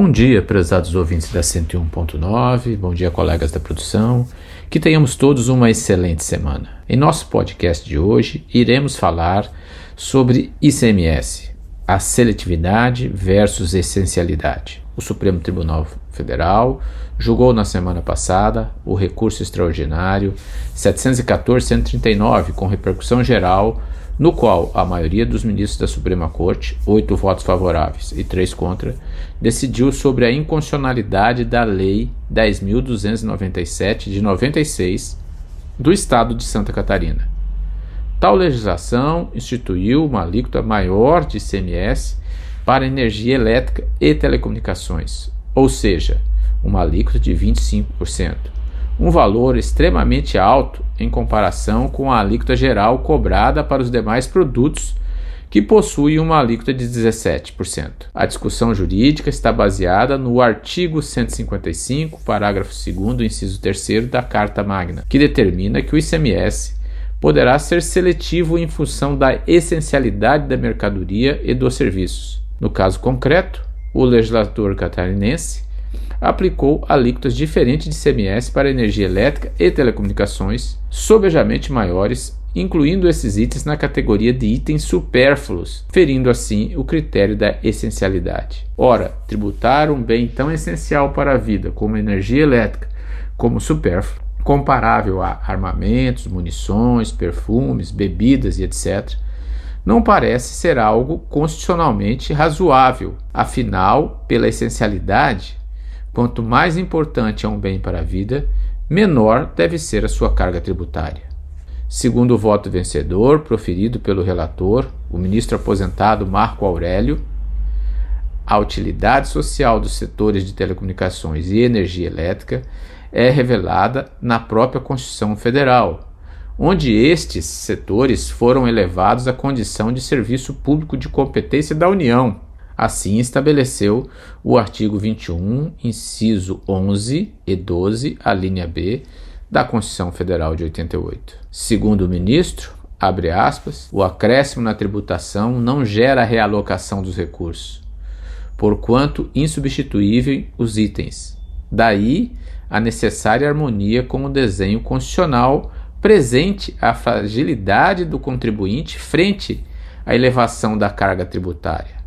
Bom dia, prezados ouvintes da 101.9, bom dia, colegas da produção. Que tenhamos todos uma excelente semana. Em nosso podcast de hoje, iremos falar sobre ICMS, a seletividade versus essencialidade. O Supremo Tribunal Federal julgou na semana passada o recurso extraordinário 714-139, com repercussão geral no qual a maioria dos ministros da Suprema Corte, oito votos favoráveis e três contra, decidiu sobre a inconstitucionalidade da Lei 10.297 de 96 do Estado de Santa Catarina. Tal legislação instituiu uma alíquota maior de ICMS para energia elétrica e telecomunicações, ou seja, uma alíquota de 25% um valor extremamente alto em comparação com a alíquota geral cobrada para os demais produtos que possuem uma alíquota de 17%. A discussão jurídica está baseada no artigo 155, parágrafo 2 inciso 3 da Carta Magna, que determina que o ICMS poderá ser seletivo em função da essencialidade da mercadoria e dos serviços. No caso concreto, o legislador catarinense aplicou alíquotas diferentes de CMS para energia elétrica e telecomunicações, sobejamente maiores, incluindo esses itens na categoria de itens supérfluos, ferindo assim o critério da essencialidade. Ora, tributar um bem tão essencial para a vida como energia elétrica, como supérfluo, comparável a armamentos, munições, perfumes, bebidas e etc., não parece ser algo constitucionalmente razoável. Afinal, pela essencialidade, Quanto mais importante é um bem para a vida, menor deve ser a sua carga tributária. Segundo o voto vencedor proferido pelo relator, o ministro aposentado Marco Aurélio, a utilidade social dos setores de telecomunicações e energia elétrica é revelada na própria Constituição Federal, onde estes setores foram elevados à condição de serviço público de competência da União Assim estabeleceu o artigo 21, inciso 11 e 12, a linha B da Constituição Federal de 88. Segundo o ministro, abre aspas, o acréscimo na tributação não gera realocação dos recursos, porquanto insubstituível os itens. Daí a necessária harmonia com o desenho constitucional presente a fragilidade do contribuinte frente à elevação da carga tributária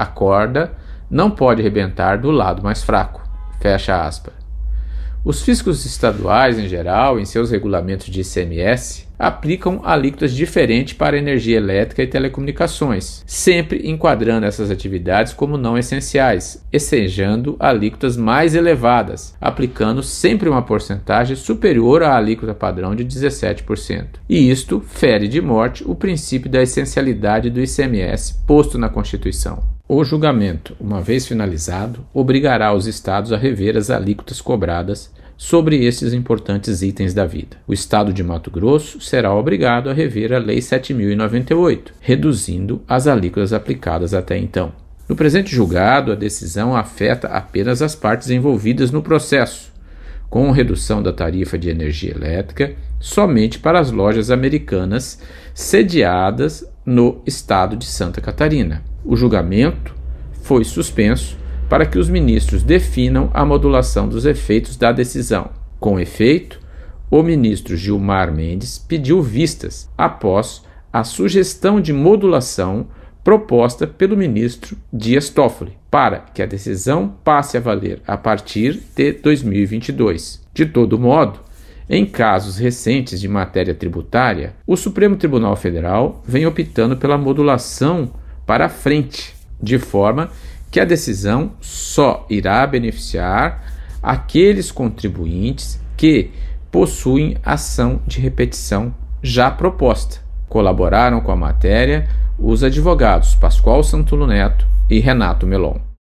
a corda não pode rebentar do lado mais fraco. Fecha aspas. Os fiscos estaduais, em geral, em seus regulamentos de ICMS, aplicam alíquotas diferentes para energia elétrica e telecomunicações, sempre enquadrando essas atividades como não essenciais, essejando alíquotas mais elevadas, aplicando sempre uma porcentagem superior à alíquota padrão de 17%. E isto fere de morte o princípio da essencialidade do ICMS posto na Constituição. O julgamento, uma vez finalizado, obrigará os estados a rever as alíquotas cobradas sobre esses importantes itens da vida. O estado de Mato Grosso será obrigado a rever a Lei 7098, reduzindo as alíquotas aplicadas até então. No presente julgado, a decisão afeta apenas as partes envolvidas no processo, com redução da tarifa de energia elétrica somente para as lojas americanas sediadas no estado de Santa Catarina. O julgamento foi suspenso para que os ministros definam a modulação dos efeitos da decisão. Com efeito, o ministro Gilmar Mendes pediu vistas após a sugestão de modulação proposta pelo ministro Dias Toffoli, para que a decisão passe a valer a partir de 2022. De todo modo, em casos recentes de matéria tributária, o Supremo Tribunal Federal vem optando pela modulação para frente, de forma que a decisão só irá beneficiar aqueles contribuintes que possuem ação de repetição já proposta. Colaboraram com a matéria os advogados Pascoal Santulo Neto e Renato Melon.